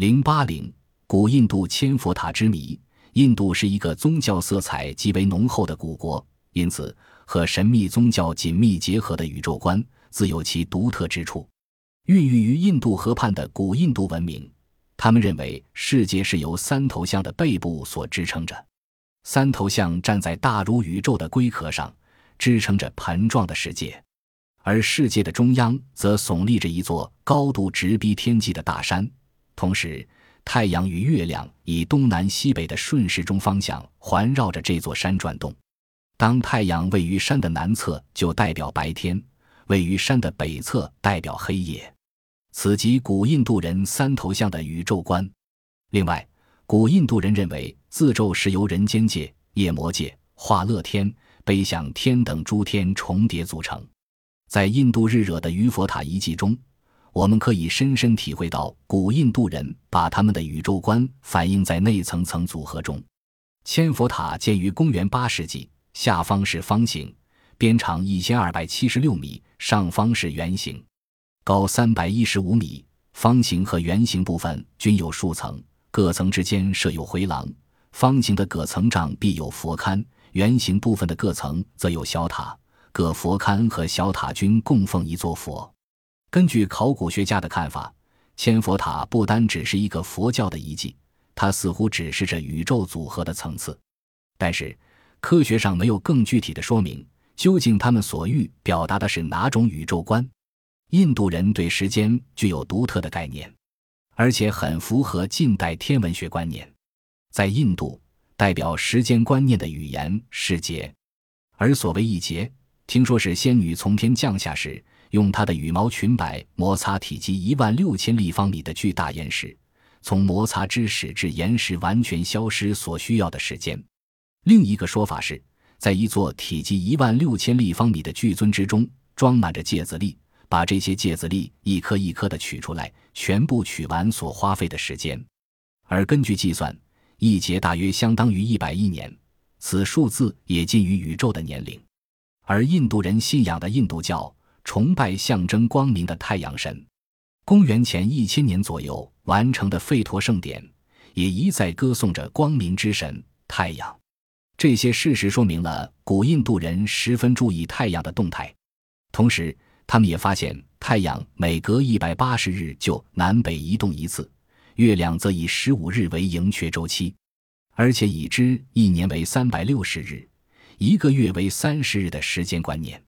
零八零，古印度千佛塔之谜。印度是一个宗教色彩极为浓厚的古国，因此和神秘宗教紧密结合的宇宙观自有其独特之处。孕育于印度河畔的古印度文明，他们认为世界是由三头象的背部所支撑着。三头象站在大如宇宙的龟壳上，支撑着盆状的世界。而世界的中央则耸立着一座高度直逼天际的大山，同时，太阳与月亮以东南西北的顺时钟方向环绕着这座山转动。当太阳位于山的南侧，就代表白天；位于山的北侧，代表黑夜。此即古印度人三头象的宇宙观。另外，古印度人认为自咒是由人间界、夜魔界、化乐天、悲想天等诸天重叠组成。在印度日惹的于佛塔遗迹中，我们可以深深体会到古印度人把他们的宇宙观反映在内层层组合中。千佛塔建于公元八世纪，下方是方形，边长一千二百七十六米，上方是圆形，高三百一十五米。方形和圆形部分均有数层，各层之间设有回廊。方形的各层上必有佛龛，圆形部分的各层则有小塔。各佛龛和小塔均供奉一座佛。根据考古学家的看法，千佛塔不单只是一个佛教的遗迹，它似乎指示着宇宙组合的层次。但是，科学上没有更具体的说明，究竟他们所欲表达的是哪种宇宙观？印度人对时间具有独特的概念，而且很符合近代天文学观念。在印度，代表时间观念的语言是节，而所谓一节。听说是仙女从天降下时，用它的羽毛裙摆摩擦体积一万六千立方米的巨大岩石，从摩擦之始至岩石完全消失所需要的时间。另一个说法是，在一座体积一万六千立方米的巨尊之中，装满着芥子粒，把这些芥子粒一颗一颗的取出来，全部取完所花费的时间。而根据计算，一节大约相当于一百亿年，此数字也近于宇宙的年龄。而印度人信仰的印度教崇拜象征光明的太阳神，公元前一千年左右完成的吠陀圣典也一再歌颂着光明之神太阳。这些事实说明了古印度人十分注意太阳的动态，同时他们也发现太阳每隔一百八十日就南北移动一次，月亮则以十五日为盈缺周期，而且已知一年为三百六十日。一个月为三十日的时间观念，